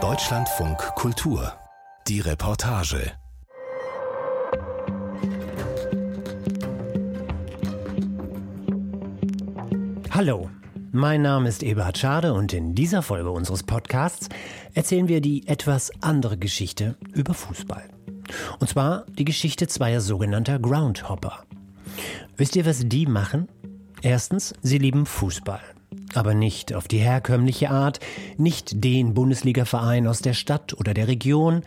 Deutschlandfunk Kultur. Die Reportage. Hallo, mein Name ist Eberhard Schade und in dieser Folge unseres Podcasts erzählen wir die etwas andere Geschichte über Fußball. Und zwar die Geschichte zweier sogenannter Groundhopper. Wisst ihr, was die machen? Erstens, sie lieben Fußball. Aber nicht auf die herkömmliche Art, nicht den Bundesligaverein aus der Stadt oder der Region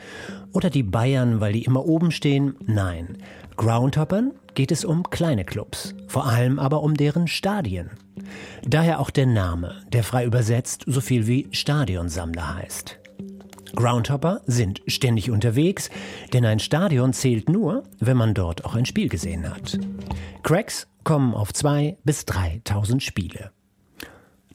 oder die Bayern, weil die immer oben stehen. Nein, Groundhoppern geht es um kleine Clubs, vor allem aber um deren Stadien. Daher auch der Name, der frei übersetzt so viel wie Stadionsammler heißt. Groundhopper sind ständig unterwegs, denn ein Stadion zählt nur, wenn man dort auch ein Spiel gesehen hat. Cracks kommen auf zwei bis 3.000 Spiele.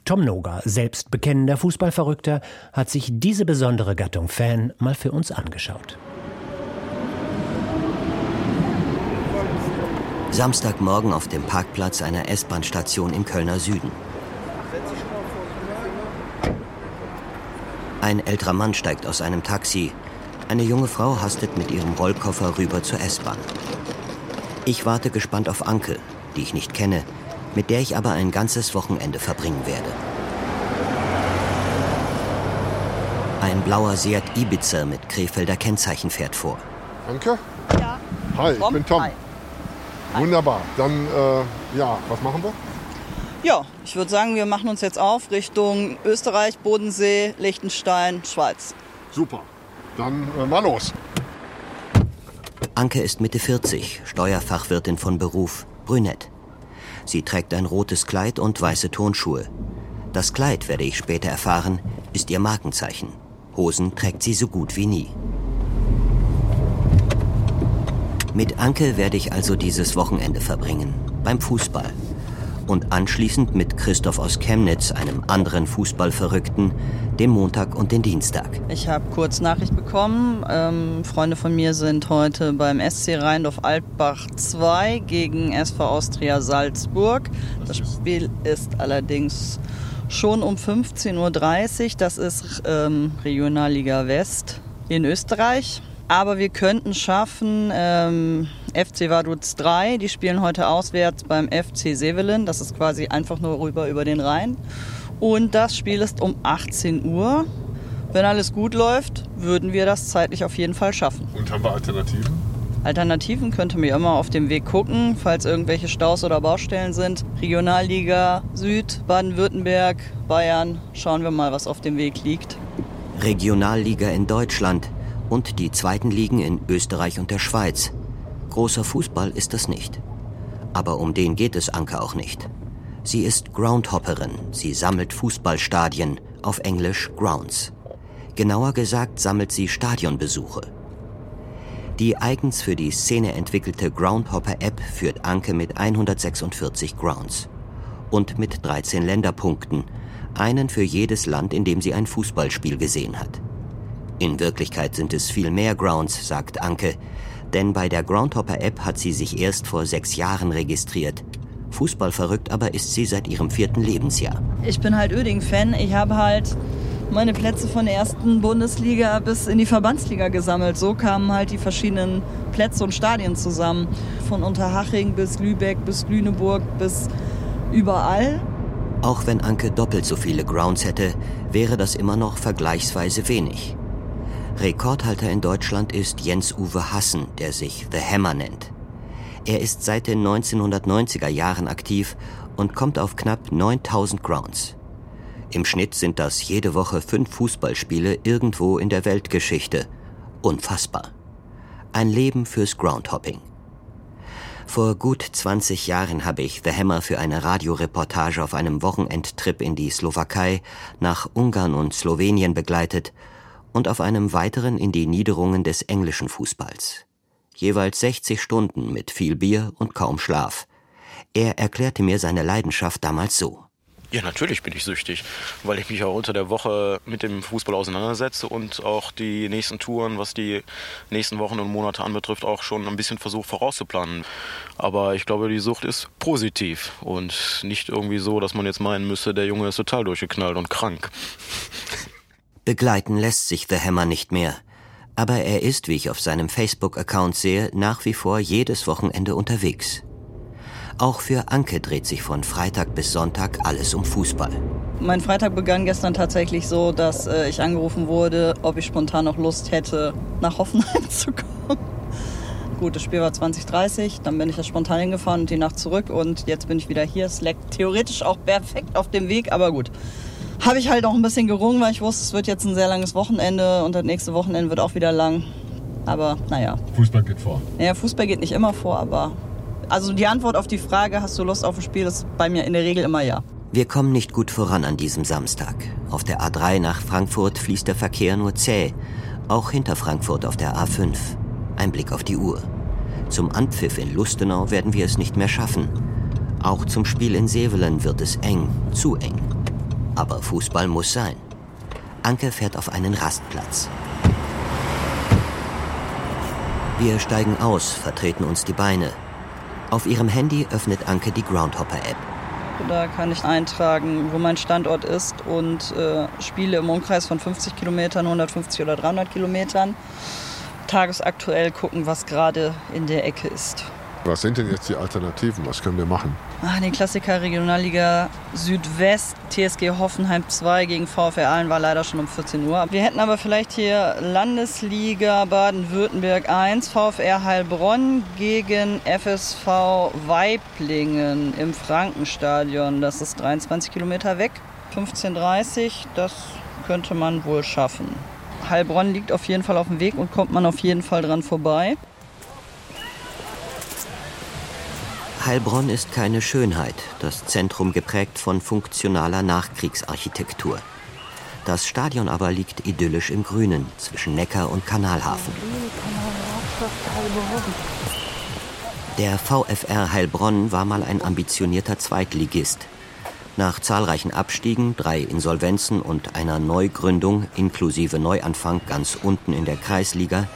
Tom Noga, selbst bekennender Fußballverrückter, hat sich diese besondere Gattung Fan mal für uns angeschaut. Samstagmorgen auf dem Parkplatz einer S-Bahn-Station im Kölner Süden. Ein älterer Mann steigt aus einem Taxi. Eine junge Frau hastet mit ihrem Rollkoffer rüber zur S-Bahn. Ich warte gespannt auf Anke, die ich nicht kenne, mit der ich aber ein ganzes Wochenende verbringen werde. Ein blauer Seat Ibiza mit Krefelder Kennzeichen fährt vor. Anke? Ja. Hi, ich Tom? bin Tom. Hi. Wunderbar. Dann, äh, ja, was machen wir? Ja, ich würde sagen, wir machen uns jetzt auf Richtung Österreich, Bodensee, Liechtenstein, Schweiz. Super. Dann äh, mal los. Anke ist Mitte 40, Steuerfachwirtin von Beruf, brünett. Sie trägt ein rotes Kleid und weiße Turnschuhe. Das Kleid, werde ich später erfahren, ist ihr Markenzeichen. Hosen trägt sie so gut wie nie. Mit Anke werde ich also dieses Wochenende verbringen, beim Fußball. Und anschließend mit Christoph aus Chemnitz, einem anderen Fußballverrückten, dem Montag und den Dienstag. Ich habe kurz Nachricht bekommen. Ähm, Freunde von mir sind heute beim SC Rheindorf Altbach 2 gegen SV Austria Salzburg. Das Spiel ist allerdings schon um 15.30 Uhr. Das ist ähm, Regionalliga West in Österreich. Aber wir könnten schaffen, ähm, FC Vaduz 3, die spielen heute auswärts beim FC Sevelen. Das ist quasi einfach nur rüber über den Rhein. Und das Spiel ist um 18 Uhr. Wenn alles gut läuft, würden wir das zeitlich auf jeden Fall schaffen. Und haben wir Alternativen? Alternativen könnte mir immer auf dem Weg gucken, falls irgendwelche Staus oder Baustellen sind. Regionalliga Süd, Baden-Württemberg, Bayern. Schauen wir mal, was auf dem Weg liegt. Regionalliga in Deutschland und die zweiten Ligen in Österreich und der Schweiz. Großer Fußball ist das nicht. Aber um den geht es Anke auch nicht. Sie ist Groundhopperin. Sie sammelt Fußballstadien, auf Englisch Grounds. Genauer gesagt sammelt sie Stadionbesuche. Die eigens für die Szene entwickelte Groundhopper-App führt Anke mit 146 Grounds. Und mit 13 Länderpunkten, einen für jedes Land, in dem sie ein Fußballspiel gesehen hat. In Wirklichkeit sind es viel mehr Grounds, sagt Anke, denn bei der Groundhopper-App hat sie sich erst vor sechs Jahren registriert. Fußballverrückt aber ist sie seit ihrem vierten Lebensjahr. Ich bin halt Öding-Fan. Ich habe halt meine Plätze von der ersten Bundesliga bis in die Verbandsliga gesammelt. So kamen halt die verschiedenen Plätze und Stadien zusammen. Von Unterhaching bis Lübeck bis Lüneburg bis überall. Auch wenn Anke doppelt so viele Grounds hätte, wäre das immer noch vergleichsweise wenig. Rekordhalter in Deutschland ist Jens-Uwe Hassen, der sich The Hammer nennt. Er ist seit den 1990er Jahren aktiv und kommt auf knapp 9000 Grounds. Im Schnitt sind das jede Woche fünf Fußballspiele irgendwo in der Weltgeschichte. Unfassbar. Ein Leben fürs Groundhopping. Vor gut 20 Jahren habe ich The Hammer für eine Radioreportage auf einem Wochenendtrip in die Slowakei, nach Ungarn und Slowenien begleitet und auf einem weiteren in die Niederungen des englischen Fußballs. Jeweils 60 Stunden mit viel Bier und kaum Schlaf. Er erklärte mir seine Leidenschaft damals so. Ja, natürlich bin ich süchtig, weil ich mich auch unter der Woche mit dem Fußball auseinandersetze und auch die nächsten Touren, was die nächsten Wochen und Monate anbetrifft, auch schon ein bisschen versuche vorauszuplanen. Aber ich glaube, die Sucht ist positiv und nicht irgendwie so, dass man jetzt meinen müsste, der Junge ist total durchgeknallt und krank. Begleiten lässt sich The Hammer nicht mehr. Aber er ist, wie ich auf seinem Facebook-Account sehe, nach wie vor jedes Wochenende unterwegs. Auch für Anke dreht sich von Freitag bis Sonntag alles um Fußball. Mein Freitag begann gestern tatsächlich so, dass äh, ich angerufen wurde, ob ich spontan noch Lust hätte, nach Hoffenheim zu kommen. Gut, das Spiel war 2030, dann bin ich ja spontan hingefahren und die Nacht zurück und jetzt bin ich wieder hier. Es leckt theoretisch auch perfekt auf dem Weg, aber gut. Habe ich halt auch ein bisschen gerungen, weil ich wusste, es wird jetzt ein sehr langes Wochenende und das nächste Wochenende wird auch wieder lang. Aber naja. Fußball geht vor. Naja, Fußball geht nicht immer vor, aber also die Antwort auf die Frage, hast du Lust auf ein Spiel, ist bei mir in der Regel immer ja. Wir kommen nicht gut voran an diesem Samstag. Auf der A3 nach Frankfurt fließt der Verkehr nur zäh. Auch hinter Frankfurt auf der A5. Ein Blick auf die Uhr. Zum Anpfiff in Lustenau werden wir es nicht mehr schaffen. Auch zum Spiel in Sevelen wird es eng, zu eng. Aber Fußball muss sein. Anke fährt auf einen Rastplatz. Wir steigen aus, vertreten uns die Beine. Auf ihrem Handy öffnet Anke die Groundhopper-App. Da kann ich eintragen, wo mein Standort ist und äh, Spiele im Umkreis von 50 Kilometern, 150 oder 300 Kilometern. Tagesaktuell gucken, was gerade in der Ecke ist. Was sind denn jetzt die Alternativen? Was können wir machen? Ah, die Klassiker Regionalliga Südwest, TSG Hoffenheim 2 gegen VfR Aalen war leider schon um 14 Uhr. Wir hätten aber vielleicht hier Landesliga Baden-Württemberg 1, VfR Heilbronn gegen FSV Weiblingen im Frankenstadion. Das ist 23 Kilometer weg. 15.30 das könnte man wohl schaffen. Heilbronn liegt auf jeden Fall auf dem Weg und kommt man auf jeden Fall dran vorbei. Heilbronn ist keine Schönheit, das Zentrum geprägt von funktionaler Nachkriegsarchitektur. Das Stadion aber liegt idyllisch im Grünen zwischen Neckar und Kanalhafen. Der VfR Heilbronn war mal ein ambitionierter Zweitligist. Nach zahlreichen Abstiegen, drei Insolvenzen und einer Neugründung inklusive Neuanfang ganz unten in der Kreisliga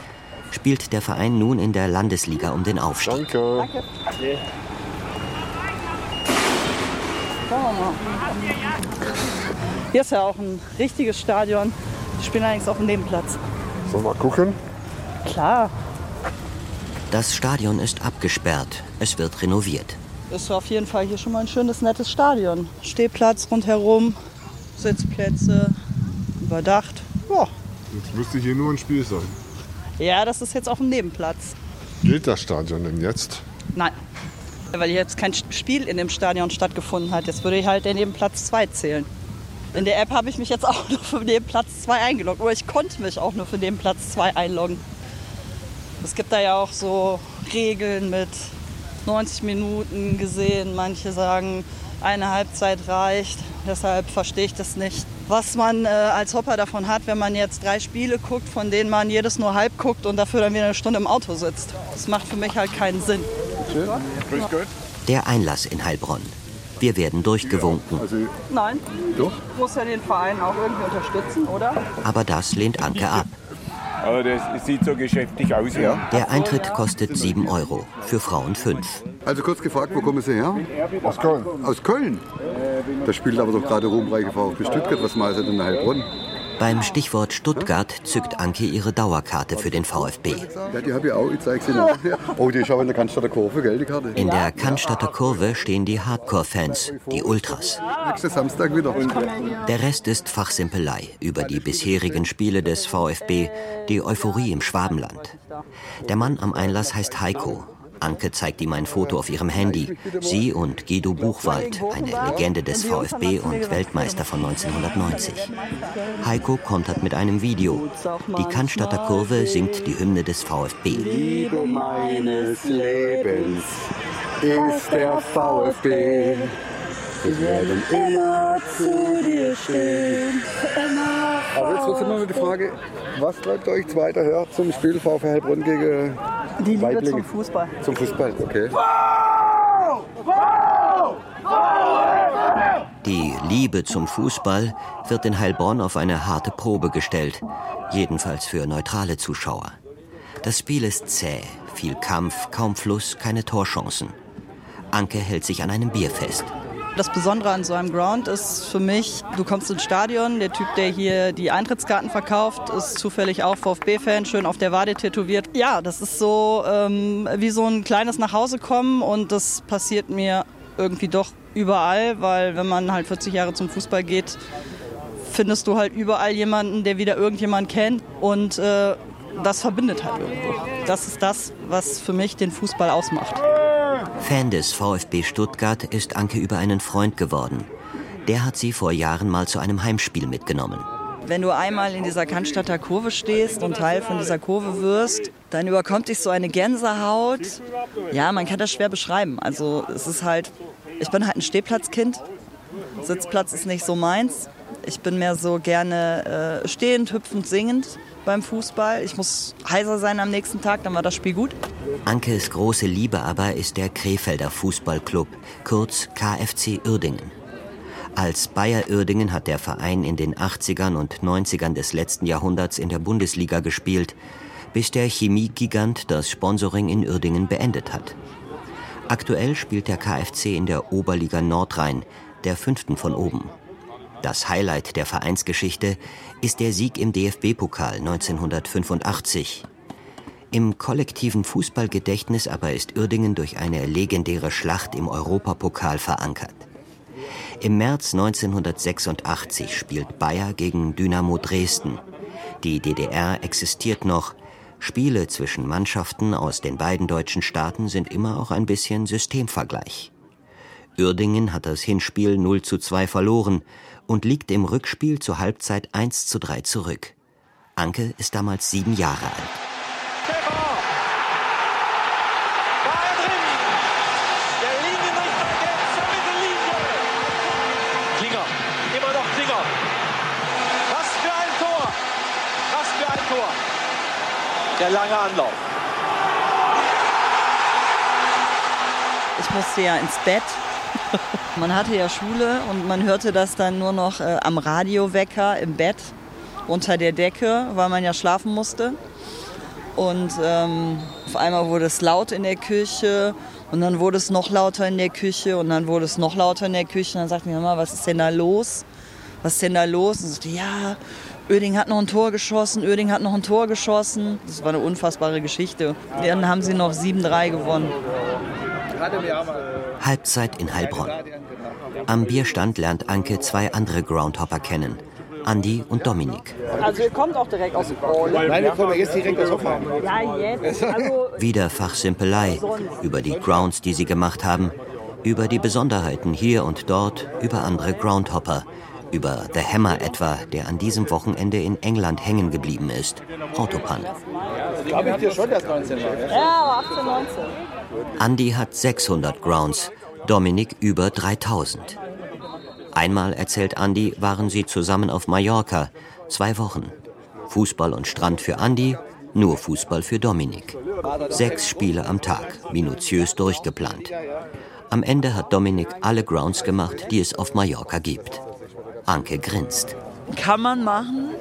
spielt der Verein nun in der Landesliga um den Aufstieg. Danke. Danke. Hier ist ja auch ein richtiges Stadion. Die spielen allerdings auf dem Nebenplatz. Sollen wir mal gucken? Klar. Das Stadion ist abgesperrt. Es wird renoviert. Ist auf jeden Fall hier schon mal ein schönes, nettes Stadion. Stehplatz rundherum, Sitzplätze, überdacht. Ja. Jetzt müsste hier nur ein Spiel sein. Ja, das ist jetzt auf dem Nebenplatz. Gilt das Stadion denn jetzt? Nein. Weil jetzt kein Spiel in dem Stadion stattgefunden hat. Jetzt würde ich halt den Nebenplatz 2 zählen. In der App habe ich mich jetzt auch nur für den Platz 2 eingeloggt. Aber ich konnte mich auch nur für den Platz 2 einloggen. Es gibt da ja auch so Regeln mit 90 Minuten gesehen. Manche sagen, eine Halbzeit reicht. Deshalb verstehe ich das nicht. Was man äh, als Hopper davon hat, wenn man jetzt drei Spiele guckt, von denen man jedes nur halb guckt und dafür dann wieder eine Stunde im Auto sitzt. Das macht für mich halt keinen Sinn. Grüß Gott. Der Einlass in Heilbronn. Wir werden durchgewunken. Also, Nein, doch? muss ja den Verein auch irgendwie unterstützen, oder? Aber das lehnt Anke ab. Aber das sieht so geschäftig aus, ja. Der Eintritt kostet 7 Euro, für Frauen 5. Also kurz gefragt, wo kommen Sie her? Aus Köln. Aus Köln? Da spielt aber doch gerade ruhmreiche VfB Stuttgart. Was meint ihr denn in Heilbronn? Beim Stichwort Stuttgart zückt Anke ihre Dauerkarte für den VfB. Ja, die habe ich auch. Ich zeige sie nachher. Oh, die ist aber in der Cannstatter Kurve, gell, die Karte? In der Cannstatter Kurve stehen die Hardcore-Fans, die Ultras. Nächsten Samstag wieder. Der Rest ist Fachsimpelei über die bisherigen Spiele des VfB, die Euphorie im Schwabenland. Der Mann am Einlass heißt Heiko. Anke zeigt ihm ein Foto auf ihrem Handy. Sie und Guido Buchwald, eine Legende des VfB und Weltmeister von 1990. Heiko kontert mit einem Video. Die Cannstatter Kurve singt die Hymne des VfB. Liebe meines Lebens ist der VfB. Wir werden immer zu dir stehen. Aber jetzt trotzdem mal die Frage, was treibt euch zweiter her zum Spiel VfL Heilbronn gegen Die Liebe Weiblinge? zum Fußball. Zum Fußball, okay. Die Liebe zum Fußball wird in Heilbronn auf eine harte Probe gestellt, jedenfalls für neutrale Zuschauer. Das Spiel ist zäh, viel Kampf, kaum Fluss, keine Torchancen. Anke hält sich an einem Bier fest. Das Besondere an so einem Ground ist für mich, du kommst ins Stadion, der Typ, der hier die Eintrittskarten verkauft, ist zufällig auch VfB-Fan, schön auf der Wade tätowiert. Ja, das ist so ähm, wie so ein kleines Nachhausekommen und das passiert mir irgendwie doch überall, weil wenn man halt 40 Jahre zum Fußball geht, findest du halt überall jemanden, der wieder irgendjemand kennt und äh, das verbindet halt irgendwo. Das ist das, was für mich den Fußball ausmacht. Fan des VfB Stuttgart ist Anke über einen Freund geworden. Der hat sie vor Jahren mal zu einem Heimspiel mitgenommen. Wenn du einmal in dieser Cannstatter Kurve stehst und Teil von dieser Kurve wirst, dann überkommt dich so eine Gänsehaut. Ja, man kann das schwer beschreiben. Also es ist halt, ich bin halt ein Stehplatzkind. Sitzplatz ist nicht so meins. Ich bin mehr so gerne äh, stehend, hüpfend, singend beim Fußball. Ich muss heiser sein am nächsten Tag, dann war das Spiel gut. Ankes große Liebe aber ist der Krefelder Fußballclub, kurz KFC Uerdingen. Als Bayer Uerdingen hat der Verein in den 80ern und 90ern des letzten Jahrhunderts in der Bundesliga gespielt, bis der Chemiegigant das Sponsoring in Uerdingen beendet hat. Aktuell spielt der KFC in der Oberliga Nordrhein, der fünften von oben. Das Highlight der Vereinsgeschichte ist der Sieg im DFB-Pokal 1985. Im kollektiven Fußballgedächtnis aber ist Uerdingen durch eine legendäre Schlacht im Europapokal verankert. Im März 1986 spielt Bayer gegen Dynamo Dresden. Die DDR existiert noch. Spiele zwischen Mannschaften aus den beiden deutschen Staaten sind immer auch ein bisschen Systemvergleich. Uerdingen hat das Hinspiel 0 zu 2 verloren und liegt im Rückspiel zur Halbzeit 1 zu 3 zurück. Anke ist damals sieben Jahre alt. Der lange Anlauf. Ich musste ja ins Bett. Man hatte ja Schule und man hörte das dann nur noch äh, am Radiowecker im Bett unter der Decke, weil man ja schlafen musste. Und ähm, auf einmal wurde es laut in der Küche und dann wurde es noch lauter in der Küche und dann wurde es noch lauter in der Küche. Und dann sagte mir Mama, was ist denn da los? Was ist denn da los? Und ich sagte, ja, Öding hat noch ein Tor geschossen, Öding hat noch ein Tor geschossen. Das war eine unfassbare Geschichte. Dann haben sie noch 7-3 gewonnen. Halbzeit in Heilbronn. Am Bierstand lernt Anke zwei andere Groundhopper kennen. Andi und Dominik. Also ihr kommt auch direkt aus dem Bowl. Nein, wir kommen jetzt direkt aus Hoffenheim. Ja, jetzt. Also Wieder Fachsimpelei über die Grounds, die sie gemacht haben, über die Besonderheiten hier und dort, über andere Groundhopper, über The Hammer etwa, der an diesem Wochenende in England hängen geblieben ist. Autopanne. Glaube ich dir schon, dass 19 war. ja, aber 18, 19. Andy hat 600 Grounds, Dominik über 3000. Einmal, erzählt Andy, waren sie zusammen auf Mallorca. Zwei Wochen. Fußball und Strand für Andy, nur Fußball für Dominik. Sechs Spiele am Tag, minutiös durchgeplant. Am Ende hat Dominik alle Grounds gemacht, die es auf Mallorca gibt. Anke grinst. Kann man machen.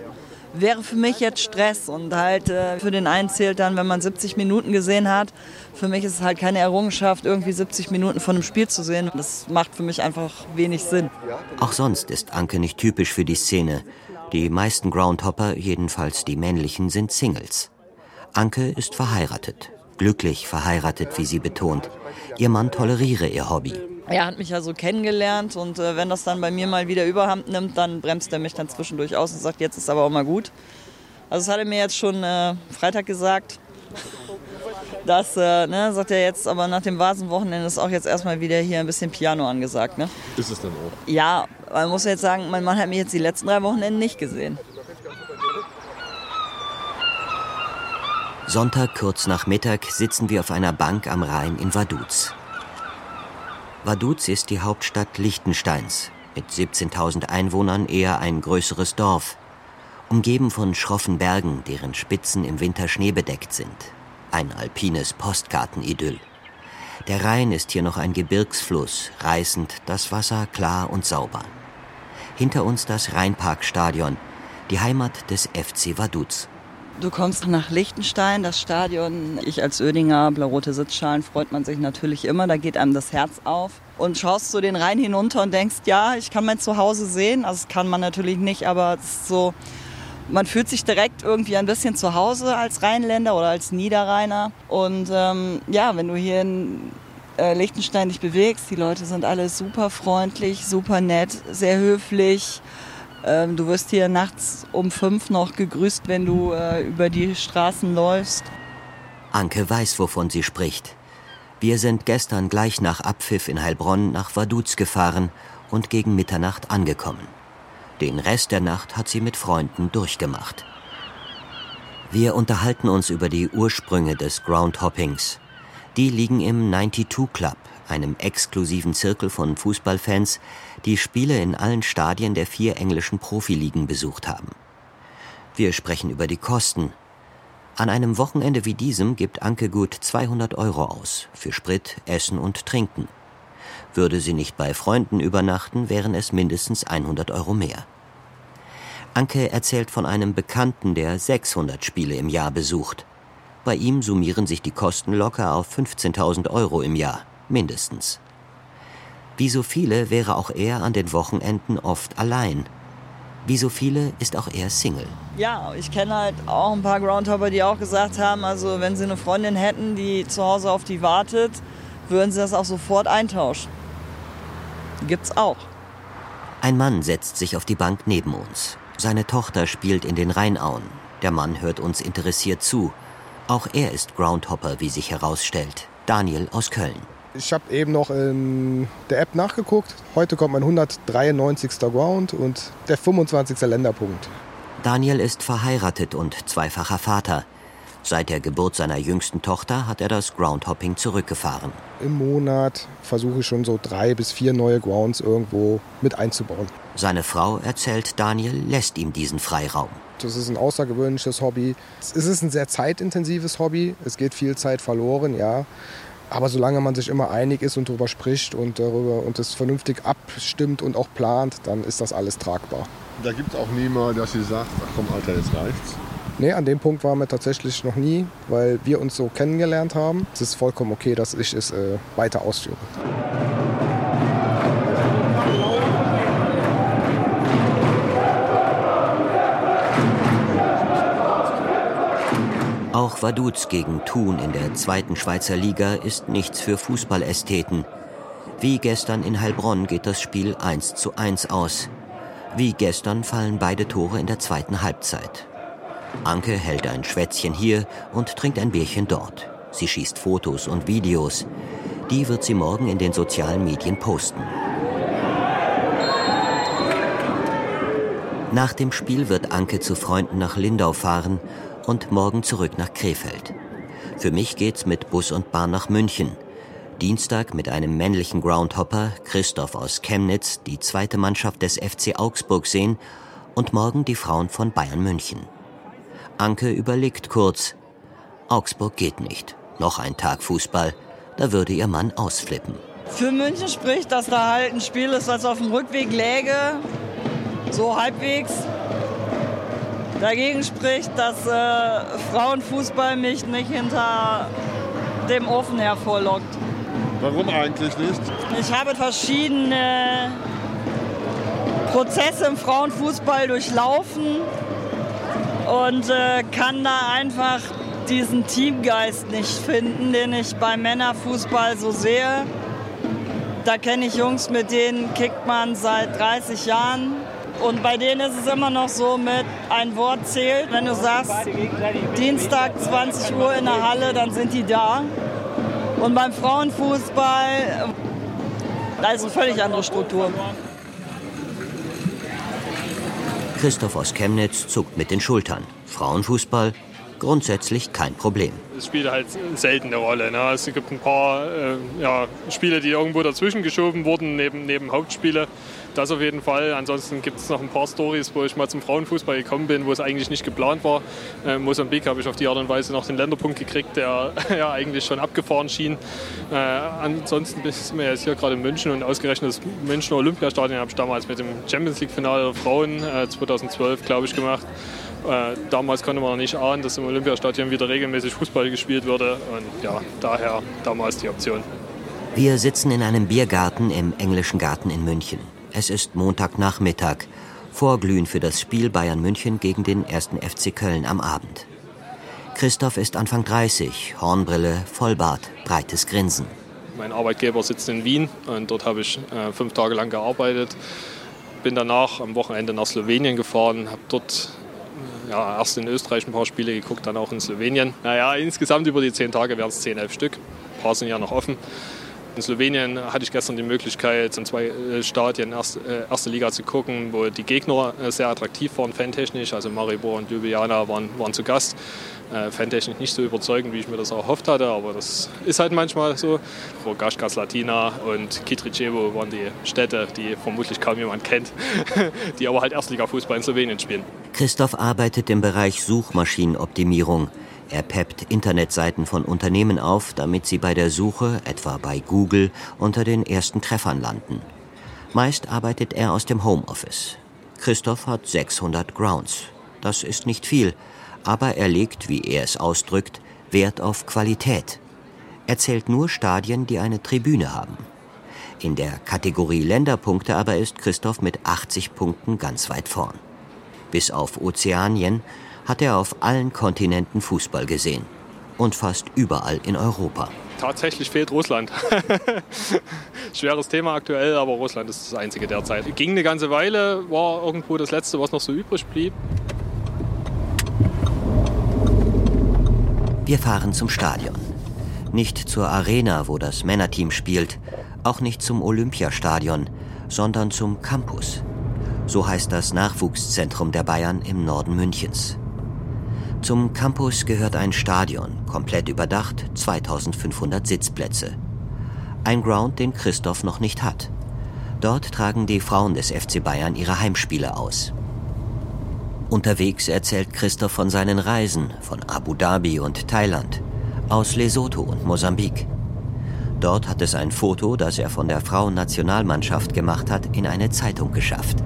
Wäre für mich jetzt Stress und halt äh, für den einen zählt dann, wenn man 70 Minuten gesehen hat. Für mich ist es halt keine Errungenschaft, irgendwie 70 Minuten von einem Spiel zu sehen. Das macht für mich einfach wenig Sinn. Auch sonst ist Anke nicht typisch für die Szene. Die meisten Groundhopper, jedenfalls die männlichen, sind Singles. Anke ist verheiratet. Glücklich verheiratet, wie sie betont. Ihr Mann toleriere ihr Hobby. Er hat mich ja so kennengelernt und äh, wenn das dann bei mir mal wieder Überhand nimmt, dann bremst er mich dann zwischendurch aus und sagt, jetzt ist aber auch mal gut. Also das hat er mir jetzt schon äh, Freitag gesagt. Das äh, ne, sagt er jetzt, aber nach dem Vasenwochenende ist auch jetzt erstmal wieder hier ein bisschen Piano angesagt. Ne? Ist es dann auch. Ja, man muss jetzt sagen, mein Mann hat mich jetzt die letzten drei Wochenenden nicht gesehen. Sonntag kurz nach Mittag sitzen wir auf einer Bank am Rhein in Vaduz. Vaduz ist die Hauptstadt Liechtensteins, mit 17.000 Einwohnern eher ein größeres Dorf, umgeben von schroffen Bergen, deren Spitzen im Winter schneebedeckt sind. Ein alpines Postkartenidyll. Der Rhein ist hier noch ein Gebirgsfluss, reißend, das Wasser klar und sauber. Hinter uns das Rheinparkstadion, die Heimat des FC Vaduz. Du kommst nach Liechtenstein, das Stadion. Ich als Ödinger, blau-rote Sitzschalen, freut man sich natürlich immer. Da geht einem das Herz auf. und schaust so den Rhein hinunter und denkst, ja, ich kann mein Zuhause sehen. Also das kann man natürlich nicht, aber es ist so, man fühlt sich direkt irgendwie ein bisschen zu Hause als Rheinländer oder als Niederrheiner. Und ähm, ja, wenn du hier in äh, Liechtenstein dich bewegst, die Leute sind alle super freundlich, super nett, sehr höflich. Ähm, du wirst hier nachts um fünf noch gegrüßt, wenn du äh, über die Straßen läufst. Anke weiß, wovon sie spricht. Wir sind gestern gleich nach Abpfiff in Heilbronn nach Vaduz gefahren und gegen Mitternacht angekommen. Den Rest der Nacht hat sie mit Freunden durchgemacht. Wir unterhalten uns über die Ursprünge des Groundhoppings. Die liegen im 92 Club, einem exklusiven Zirkel von Fußballfans, die Spiele in allen Stadien der vier englischen Profiligen besucht haben. Wir sprechen über die Kosten. An einem Wochenende wie diesem gibt Anke gut 200 Euro aus für Sprit, Essen und Trinken. Würde sie nicht bei Freunden übernachten, wären es mindestens 100 Euro mehr. Anke erzählt von einem Bekannten, der 600 Spiele im Jahr besucht. Bei ihm summieren sich die Kosten locker auf 15.000 Euro im Jahr, mindestens. Wie so viele wäre auch er an den Wochenenden oft allein. Wie so viele ist auch er Single. Ja, ich kenne halt auch ein paar Groundhopper, die auch gesagt haben, also wenn sie eine Freundin hätten, die zu Hause auf die wartet, würden sie das auch sofort eintauschen. Gibt's auch. Ein Mann setzt sich auf die Bank neben uns. Seine Tochter spielt in den Rheinauen. Der Mann hört uns interessiert zu. Auch er ist Groundhopper, wie sich herausstellt. Daniel aus Köln. Ich habe eben noch in der App nachgeguckt. Heute kommt mein 193. Ground und der 25. Länderpunkt. Daniel ist verheiratet und zweifacher Vater. Seit der Geburt seiner jüngsten Tochter hat er das Groundhopping zurückgefahren. Im Monat versuche ich schon so drei bis vier neue Grounds irgendwo mit einzubauen. Seine Frau, erzählt Daniel, lässt ihm diesen Freiraum. Das ist ein außergewöhnliches Hobby. Es ist ein sehr zeitintensives Hobby. Es geht viel Zeit verloren, ja. Aber solange man sich immer einig ist und darüber spricht und darüber und es vernünftig abstimmt und auch plant, dann ist das alles tragbar. Da gibt es auch niemand, dass sie sagt, ach komm Alter, jetzt reicht's. Nee, an dem Punkt waren wir tatsächlich noch nie, weil wir uns so kennengelernt haben. Es ist vollkommen okay, dass ich es äh, weiter ausführe. Auch Vaduz gegen Thun in der zweiten Schweizer Liga ist nichts für Fußballästheten. Wie gestern in Heilbronn geht das Spiel 1 zu 1 aus. Wie gestern fallen beide Tore in der zweiten Halbzeit. Anke hält ein Schwätzchen hier und trinkt ein Bierchen dort. Sie schießt Fotos und Videos. Die wird sie morgen in den sozialen Medien posten. Nach dem Spiel wird Anke zu Freunden nach Lindau fahren und morgen zurück nach Krefeld. Für mich geht's mit Bus und Bahn nach München. Dienstag mit einem männlichen Groundhopper, Christoph aus Chemnitz, die zweite Mannschaft des FC Augsburg sehen und morgen die Frauen von Bayern München. Anke überlegt kurz. Augsburg geht nicht. Noch ein Tag Fußball. Da würde ihr Mann ausflippen. Für München spricht, dass da halt ein Spiel ist, was auf dem Rückweg läge. So halbwegs. Dagegen spricht, dass äh, Frauenfußball mich nicht hinter dem Ofen hervorlockt. Warum eigentlich nicht? Ich habe verschiedene Prozesse im Frauenfußball durchlaufen und äh, kann da einfach diesen Teamgeist nicht finden, den ich beim Männerfußball so sehe. Da kenne ich Jungs, mit denen kickt man seit 30 Jahren. Und bei denen ist es immer noch so mit ein Wort zählt. Wenn du sagst, Dienstag 20 Uhr in der Halle, dann sind die da. Und beim Frauenfußball, da ist eine völlig andere Struktur. Christoph aus Chemnitz zuckt mit den Schultern. Frauenfußball grundsätzlich kein Problem. Es spielt halt selten eine Rolle. Ne? Es gibt ein paar äh, ja, Spiele, die irgendwo dazwischen geschoben wurden, neben, neben Hauptspiele. Das auf jeden Fall. Ansonsten gibt es noch ein paar Stories, wo ich mal zum Frauenfußball gekommen bin, wo es eigentlich nicht geplant war. In Mosambik habe ich auf die Art und Weise noch den Länderpunkt gekriegt, der ja eigentlich schon abgefahren schien. Äh, ansonsten sind wir jetzt hier gerade in München und ausgerechnet das Münchner Olympiastadion habe ich damals mit dem Champions League-Finale der Frauen äh, 2012, glaube ich, gemacht. Äh, damals konnte man noch nicht ahnen, dass im Olympiastadion wieder regelmäßig Fußball gespielt würde. Und ja, daher damals die Option. Wir sitzen in einem Biergarten im englischen Garten in München. Es ist Montagnachmittag, Vorglühen für das Spiel Bayern München gegen den 1. FC Köln am Abend. Christoph ist Anfang 30, Hornbrille, Vollbart, breites Grinsen. Mein Arbeitgeber sitzt in Wien und dort habe ich äh, fünf Tage lang gearbeitet. Bin danach am Wochenende nach Slowenien gefahren, habe dort äh, ja, erst in Österreich ein paar Spiele geguckt, dann auch in Slowenien. Naja, insgesamt über die zehn Tage wären es zehn, elf Stück. Ein paar sind ja noch offen. In Slowenien hatte ich gestern die Möglichkeit, in zwei äh, Stadien erste, äh, erste Liga zu gucken, wo die Gegner äh, sehr attraktiv waren, fantechnisch. Also Maribor und Ljubljana waren, waren zu Gast. Äh, fantechnisch nicht so überzeugend, wie ich mir das erhofft hatte, aber das ist halt manchmal so. Rogaška Slatina und Kitričevo waren die Städte, die vermutlich kaum jemand kennt, die aber halt Erstliga-Fußball in Slowenien spielen. Christoph arbeitet im Bereich Suchmaschinenoptimierung. Er peppt Internetseiten von Unternehmen auf, damit sie bei der Suche, etwa bei Google, unter den ersten Treffern landen. Meist arbeitet er aus dem Homeoffice. Christoph hat 600 Grounds. Das ist nicht viel, aber er legt, wie er es ausdrückt, Wert auf Qualität. Er zählt nur Stadien, die eine Tribüne haben. In der Kategorie Länderpunkte aber ist Christoph mit 80 Punkten ganz weit vorn. Bis auf Ozeanien hat er auf allen Kontinenten Fußball gesehen. Und fast überall in Europa. Tatsächlich fehlt Russland. Schweres Thema aktuell, aber Russland ist das einzige derzeit. Ging eine ganze Weile, war irgendwo das letzte, was noch so übrig blieb. Wir fahren zum Stadion. Nicht zur Arena, wo das Männerteam spielt, auch nicht zum Olympiastadion, sondern zum Campus. So heißt das Nachwuchszentrum der Bayern im Norden Münchens. Zum Campus gehört ein Stadion, komplett überdacht, 2500 Sitzplätze. Ein Ground, den Christoph noch nicht hat. Dort tragen die Frauen des FC Bayern ihre Heimspiele aus. Unterwegs erzählt Christoph von seinen Reisen von Abu Dhabi und Thailand, aus Lesotho und Mosambik. Dort hat es ein Foto, das er von der Frauennationalmannschaft gemacht hat, in eine Zeitung geschafft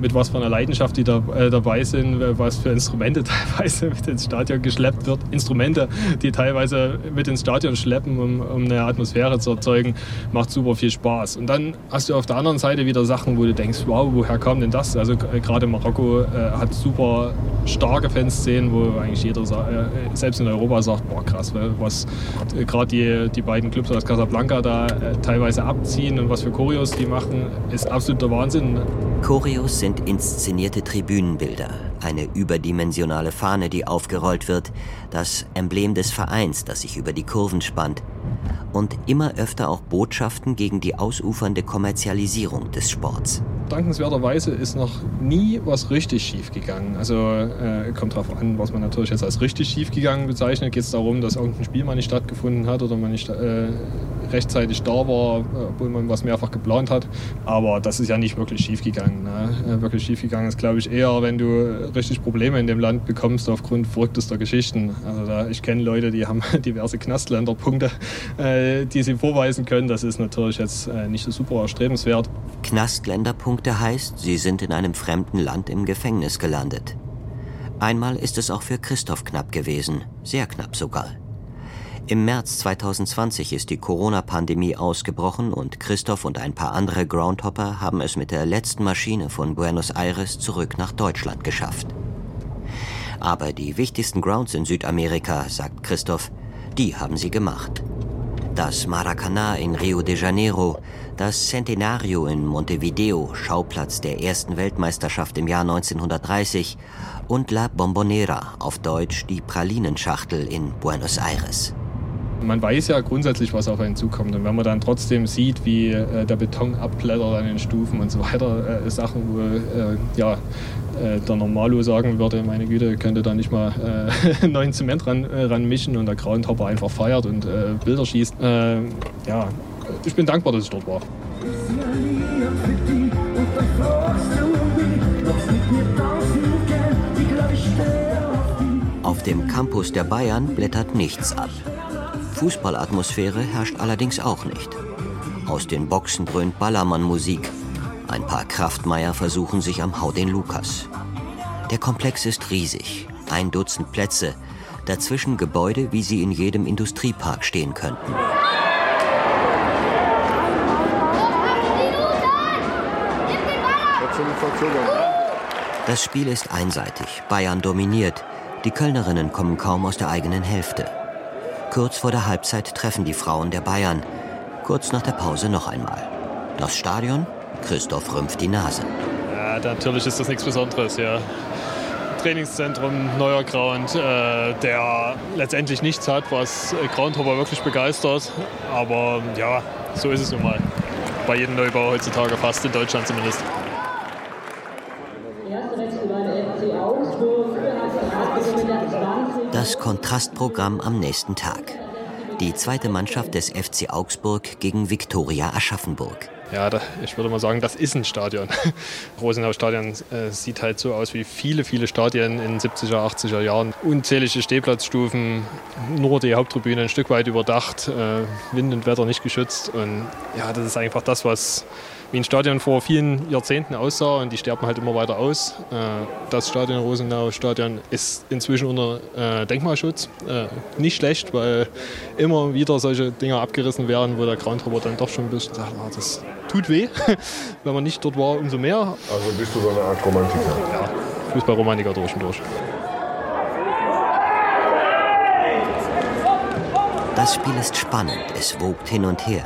mit was für einer Leidenschaft die da, äh, dabei sind, was für Instrumente teilweise mit ins Stadion geschleppt wird. Instrumente, die teilweise mit ins Stadion schleppen, um, um eine Atmosphäre zu erzeugen, macht super viel Spaß. Und dann hast du auf der anderen Seite wieder Sachen, wo du denkst, wow, woher kam denn das? Also äh, gerade Marokko äh, hat super starke Fanszenen, wo eigentlich jeder, äh, selbst in Europa sagt, boah krass, was äh, gerade die, die beiden Clubs aus Casablanca da äh, teilweise abziehen und was für Choreos die machen, ist absoluter Wahnsinn. Choreos sind inszenierte Tribünenbilder, eine überdimensionale Fahne, die aufgerollt wird, das Emblem des Vereins, das sich über die Kurven spannt und immer öfter auch Botschaften gegen die ausufernde Kommerzialisierung des Sports. Dankenswerterweise ist noch nie was richtig schief gegangen. Also äh, kommt darauf an, was man natürlich jetzt als richtig schief gegangen bezeichnet. Geht es darum, dass irgendein Spiel mal nicht stattgefunden hat oder man nicht äh, rechtzeitig da war, obwohl man was mehrfach geplant hat. Aber das ist ja nicht wirklich schief gegangen. Ne? Äh, wirklich schief gegangen ist, glaube ich, eher, wenn du richtig Probleme in dem Land bekommst aufgrund verrücktester Geschichten. Also da, ich kenne Leute, die haben diverse Knastländerpunkte, äh, die sie vorweisen können. Das ist natürlich jetzt äh, nicht so super erstrebenswert. Knastländerpunkte Punkte heißt, sie sind in einem fremden Land im Gefängnis gelandet. Einmal ist es auch für Christoph knapp gewesen, sehr knapp sogar. Im März 2020 ist die Corona-Pandemie ausgebrochen und Christoph und ein paar andere Groundhopper haben es mit der letzten Maschine von Buenos Aires zurück nach Deutschland geschafft. Aber die wichtigsten Grounds in Südamerika, sagt Christoph, die haben sie gemacht. Das Maracaná in Rio de Janeiro, das Centenario in Montevideo, Schauplatz der ersten Weltmeisterschaft im Jahr 1930, und La Bombonera, auf Deutsch die Pralinenschachtel in Buenos Aires. Man weiß ja grundsätzlich, was auf einen zukommt. Und wenn man dann trotzdem sieht, wie äh, der Beton abblättert an den Stufen und so weiter, äh, Sachen, wo äh, ja, äh, der Normalo sagen würde, meine Güte, könnte da nicht mal äh, neuen Zement ran, äh, ran mischen und der Groundhopper einfach feiert und Bilder schießt. ja, ich bin dankbar, dass ich dort war. Auf dem Campus der Bayern blättert nichts ab. Fußballatmosphäre herrscht allerdings auch nicht. Aus den Boxen dröhnt Ballermann-Musik. Ein paar Kraftmeier versuchen sich am Hau den Lukas. Der Komplex ist riesig, ein Dutzend Plätze, dazwischen Gebäude, wie sie in jedem Industriepark stehen könnten. Das Spiel ist einseitig, Bayern dominiert. Die Kölnerinnen kommen kaum aus der eigenen Hälfte. Kurz vor der Halbzeit treffen die Frauen der Bayern. Kurz nach der Pause noch einmal. Das Stadion? Christoph rümpft die Nase. Ja, natürlich ist das nichts Besonderes, ja. Trainingszentrum, neuer Ground, äh, der letztendlich nichts hat, was Groundhopper wirklich begeistert. Aber ja, so ist es nun mal. Bei jedem Neubau heutzutage, fast in Deutschland zumindest. Das Kontrastprogramm am nächsten Tag. Die zweite Mannschaft des FC Augsburg gegen Viktoria Aschaffenburg. Ja, da, ich würde mal sagen, das ist ein Stadion. Rosenau-Stadion äh, sieht halt so aus wie viele, viele Stadien in den 70er, 80er Jahren. Unzählige Stehplatzstufen, nur die Haupttribüne ein Stück weit überdacht, äh, Wind und Wetter nicht geschützt. Und ja, das ist einfach das, was wie ein Stadion vor vielen Jahrzehnten aussah und die sterben halt immer weiter aus. Äh, das Stadion Rosenau Stadion ist inzwischen unter äh, Denkmalschutz. Äh, nicht schlecht, weil immer wieder solche Dinge abgerissen werden, wo der Groundhopper dann doch schon ein bisschen sagt, ah, das tut weh. Wenn man nicht dort war, umso mehr. Also bist du so eine Art Romantiker? Ja, Fußballromantiker durch und durch. Das Spiel ist spannend, es wogt hin und her.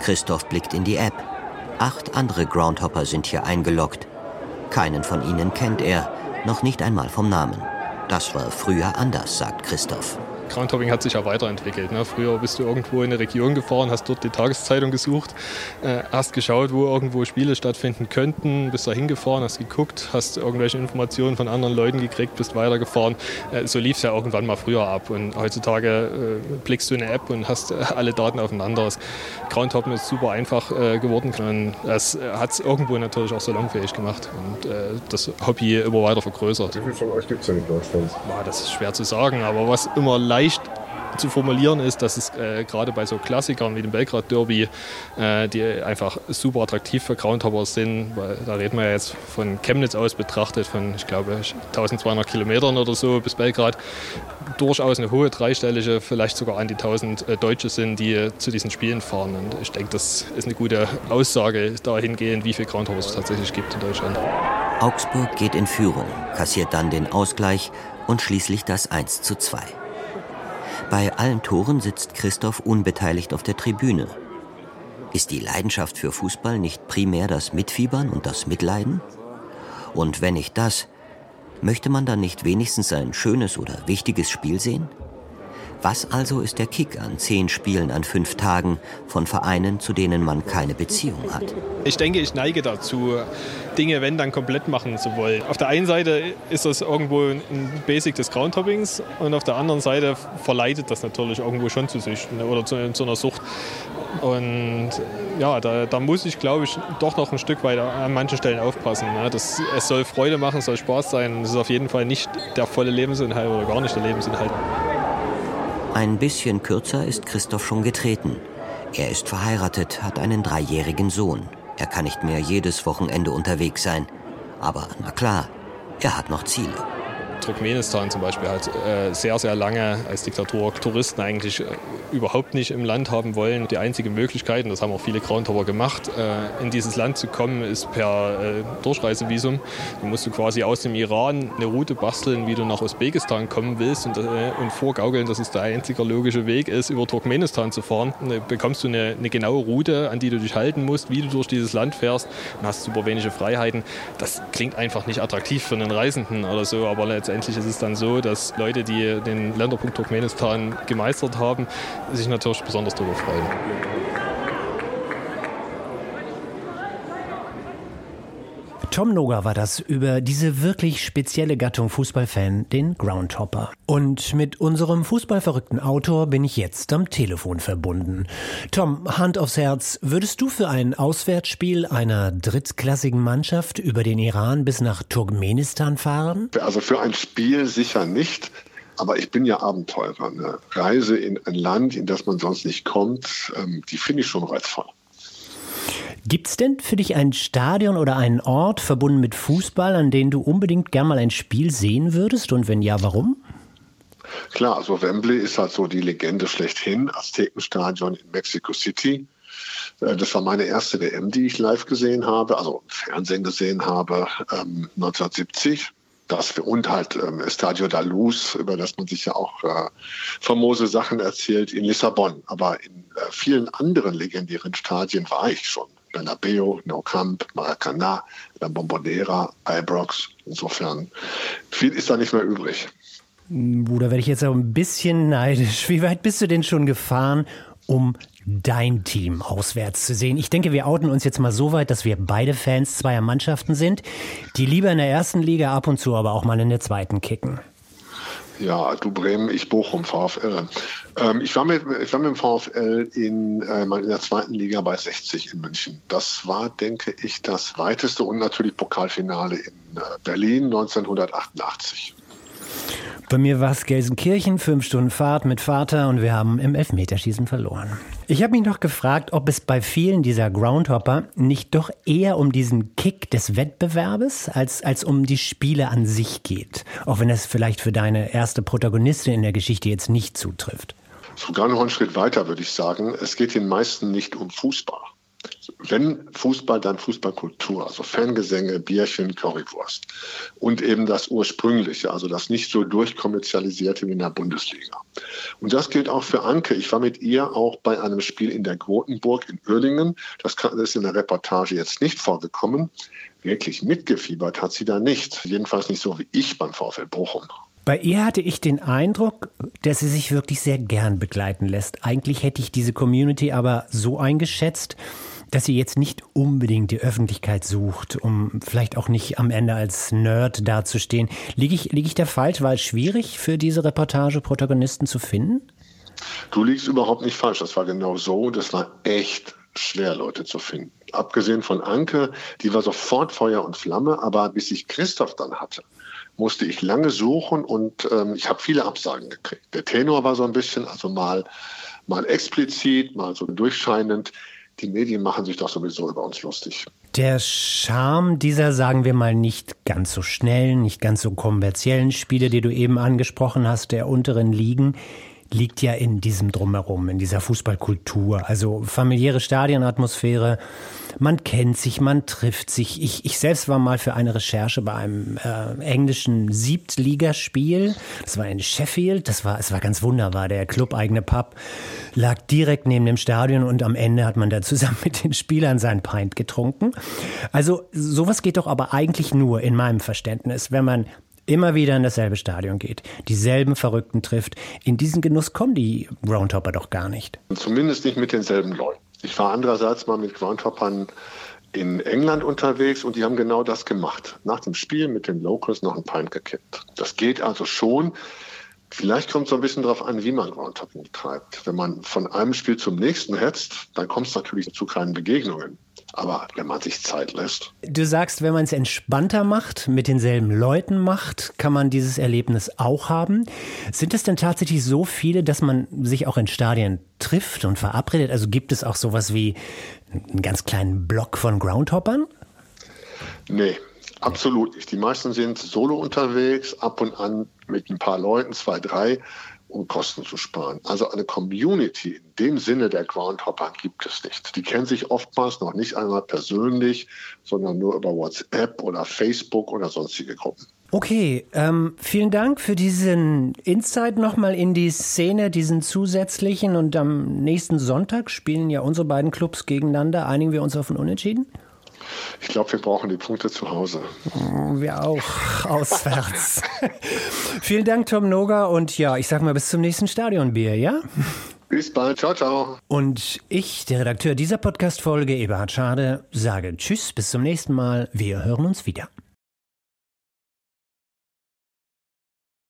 Christoph blickt in die App. Acht andere Groundhopper sind hier eingeloggt. Keinen von ihnen kennt er, noch nicht einmal vom Namen. Das war früher anders, sagt Christoph. Groundhopping hat sich ja weiterentwickelt. Ne? Früher bist du irgendwo in eine Region gefahren, hast dort die Tageszeitung gesucht, äh, hast geschaut, wo irgendwo Spiele stattfinden könnten, bist da hingefahren, hast geguckt, hast irgendwelche Informationen von anderen Leuten gekriegt, bist weitergefahren. Äh, so lief es ja irgendwann mal früher ab. Und heutzutage äh, blickst du in eine App und hast äh, alle Daten aufeinander. Groundhoppen ist super einfach äh, geworden und es hat es irgendwo natürlich auch salonfähig gemacht und äh, das Hobby immer weiter vergrößert. Wie viele von euch gibt es denn in Deutschland? Boah, das ist schwer zu sagen, aber was immer leicht zu formulieren ist, dass es äh, gerade bei so Klassikern wie dem Belgrad Derby, äh, die einfach super attraktiv für Groundhopper sind, weil da reden wir ja jetzt von Chemnitz aus betrachtet, von ich glaube 1200 Kilometern oder so bis Belgrad, durchaus eine hohe dreistellige, vielleicht sogar an die 1000 äh, Deutsche sind, die zu diesen Spielen fahren. Und ich denke, das ist eine gute Aussage dahingehend, wie viele Groundhoppers es tatsächlich gibt in Deutschland. Augsburg geht in Führung, kassiert dann den Ausgleich und schließlich das 1 zu 2. Bei allen Toren sitzt Christoph unbeteiligt auf der Tribüne. Ist die Leidenschaft für Fußball nicht primär das Mitfiebern und das Mitleiden? Und wenn nicht das, möchte man dann nicht wenigstens ein schönes oder wichtiges Spiel sehen? Was also ist der Kick an zehn Spielen an fünf Tagen von Vereinen, zu denen man keine Beziehung hat? Ich denke, ich neige dazu, Dinge, wenn dann komplett machen zu wollen. Auf der einen Seite ist das irgendwo ein Basic des Groundhoppings und auf der anderen Seite verleitet das natürlich irgendwo schon zu Süchten oder zu, zu einer Sucht. Und ja, da, da, muss ich, glaube ich, doch noch ein Stück weit an manchen Stellen aufpassen. Ne? Das, es soll Freude machen, es soll Spaß sein. Es ist auf jeden Fall nicht der volle Lebensinhalt oder gar nicht der Lebensinhalt. Ein bisschen kürzer ist Christoph schon getreten. Er ist verheiratet, hat einen dreijährigen Sohn. Er kann nicht mehr jedes Wochenende unterwegs sein. Aber na klar, er hat noch Ziele. Turkmenistan zum Beispiel hat äh, sehr, sehr lange als Diktatur Touristen eigentlich äh, überhaupt nicht im Land haben wollen. Die einzige Möglichkeit, und das haben auch viele Groundhopper gemacht, äh, in dieses Land zu kommen, ist per äh, Durchreisevisum. Du musst du quasi aus dem Iran eine Route basteln, wie du nach Usbekistan kommen willst und, äh, und vorgaukeln, dass es der einzige logische Weg ist, über Turkmenistan zu fahren. Und bekommst du eine, eine genaue Route, an die du dich halten musst, wie du durch dieses Land fährst und hast super wenige Freiheiten. Das klingt einfach nicht attraktiv für einen Reisenden oder so, aber letztendlich ist es dann so, dass Leute, die den Länderpunkt Turkmenistan gemeistert haben, sich natürlich besonders darüber freuen. Tom Noga war das über diese wirklich spezielle Gattung Fußballfan, den Groundhopper. Und mit unserem fußballverrückten Autor bin ich jetzt am Telefon verbunden. Tom, Hand aufs Herz, würdest du für ein Auswärtsspiel einer drittklassigen Mannschaft über den Iran bis nach Turkmenistan fahren? Also für ein Spiel sicher nicht. Aber ich bin ja Abenteurer. Eine Reise in ein Land, in das man sonst nicht kommt, ähm, die finde ich schon reizvoll. Gibt es denn für dich ein Stadion oder einen Ort verbunden mit Fußball, an den du unbedingt gern mal ein Spiel sehen würdest? Und wenn ja, warum? Klar, also Wembley ist halt so die Legende schlechthin, Aztekenstadion in Mexico City. Äh, das war meine erste WM, die ich live gesehen habe, also im Fernsehen gesehen habe, ähm, 1970. Das und halt ähm, Estadio da Luz, über das man sich ja auch äh, famose Sachen erzählt in Lissabon. Aber in äh, vielen anderen legendären Stadien war ich schon. Bernabeu, Nou Camp, Maracanã, La Bombonera, Ibrox. Insofern viel ist da nicht mehr übrig. Bruder, werde ich jetzt auch ein bisschen neidisch. Wie weit bist du denn schon gefahren, um dein Team auswärts zu sehen? Ich denke, wir outen uns jetzt mal so weit, dass wir beide Fans zweier Mannschaften sind, die lieber in der ersten Liga ab und zu aber auch mal in der zweiten kicken. Ja, du Bremen, ich Bochum, VfL. Ähm, ich, war mit, ich war mit dem VfL in, äh, in der zweiten Liga bei 60 in München. Das war, denke ich, das weiteste und natürlich Pokalfinale in äh, Berlin 1988. Bei mir war es Gelsenkirchen, fünf Stunden Fahrt mit Vater und wir haben im Elfmeterschießen verloren. Ich habe mich noch gefragt, ob es bei vielen dieser Groundhopper nicht doch eher um diesen Kick des Wettbewerbes als, als um die Spiele an sich geht. Auch wenn es vielleicht für deine erste Protagonistin in der Geschichte jetzt nicht zutrifft. Sogar noch einen Schritt weiter würde ich sagen, es geht den meisten nicht um Fußball. Wenn Fußball, dann Fußballkultur, also Fangesänge, Bierchen, Currywurst. Und eben das ursprüngliche, also das nicht so durchkommerzialisierte wie in der Bundesliga. Und das gilt auch für Anke. Ich war mit ihr auch bei einem Spiel in der Grotenburg in Uerlingen. Das ist in der Reportage jetzt nicht vorgekommen. Wirklich mitgefiebert hat sie da nicht. Jedenfalls nicht so wie ich beim VfL Bochum. Bei ihr hatte ich den Eindruck, dass sie sich wirklich sehr gern begleiten lässt. Eigentlich hätte ich diese Community aber so eingeschätzt, dass sie jetzt nicht unbedingt die Öffentlichkeit sucht, um vielleicht auch nicht am Ende als Nerd dazustehen. Liege ich, liege ich da falsch? War es schwierig für diese Reportage Protagonisten zu finden? Du liegst überhaupt nicht falsch. Das war genau so. Das war echt schwer, Leute zu finden. Abgesehen von Anke, die war sofort Feuer und Flamme, aber bis ich Christoph dann hatte, musste ich lange suchen und ähm, ich habe viele Absagen gekriegt. Der Tenor war so ein bisschen, also mal, mal explizit, mal so durchscheinend die Medien machen sich doch sowieso über uns lustig. Der Charme dieser, sagen wir mal, nicht ganz so schnellen, nicht ganz so kommerziellen Spiele, die du eben angesprochen hast, der unteren Ligen, liegt ja in diesem Drumherum, in dieser Fußballkultur. Also familiäre Stadionatmosphäre, man kennt sich, man trifft sich. Ich, ich selbst war mal für eine Recherche bei einem äh, englischen Siebtligaspiel. Das war in Sheffield. Das war, es war ganz wunderbar. Der clubeigene Pub lag direkt neben dem Stadion und am Ende hat man da zusammen mit den Spielern sein Pint getrunken. Also sowas geht doch aber eigentlich nur in meinem Verständnis, wenn man immer wieder in dasselbe Stadion geht, dieselben Verrückten trifft. In diesen Genuss kommen die Groundhopper doch gar nicht. Zumindest nicht mit denselben Leuten. Ich war andererseits mal mit Groundhoppern in England unterwegs und die haben genau das gemacht. Nach dem Spiel mit den Locals noch ein Pint gekippt. Das geht also schon. Vielleicht kommt es so ein bisschen darauf an, wie man Groundhopping treibt. Wenn man von einem Spiel zum nächsten hetzt, dann kommt es natürlich zu keinen Begegnungen. Aber wenn man sich Zeit lässt. Du sagst, wenn man es entspannter macht, mit denselben Leuten macht, kann man dieses Erlebnis auch haben. Sind es denn tatsächlich so viele, dass man sich auch in Stadien trifft und verabredet? Also gibt es auch sowas wie einen ganz kleinen Block von Groundhoppern? Nee, absolut nicht. Die meisten sind solo unterwegs, ab und an mit ein paar Leuten, zwei, drei um Kosten zu sparen. Also eine Community in dem Sinne der Groundhopper gibt es nicht. Die kennen sich oftmals noch nicht einmal persönlich, sondern nur über WhatsApp oder Facebook oder sonstige Gruppen. Okay, ähm, vielen Dank für diesen Insight nochmal in die Szene, diesen zusätzlichen. Und am nächsten Sonntag spielen ja unsere beiden Clubs gegeneinander. Einigen wir uns auf ein Unentschieden? Ich glaube, wir brauchen die Punkte zu Hause. Oh, wir auch, auswärts. Vielen Dank, Tom Noga. Und ja, ich sag mal bis zum nächsten Stadionbier, ja? Bis bald. Ciao, ciao. Und ich, der Redakteur dieser Podcast-Folge, Eberhard Schade, sage Tschüss, bis zum nächsten Mal. Wir hören uns wieder.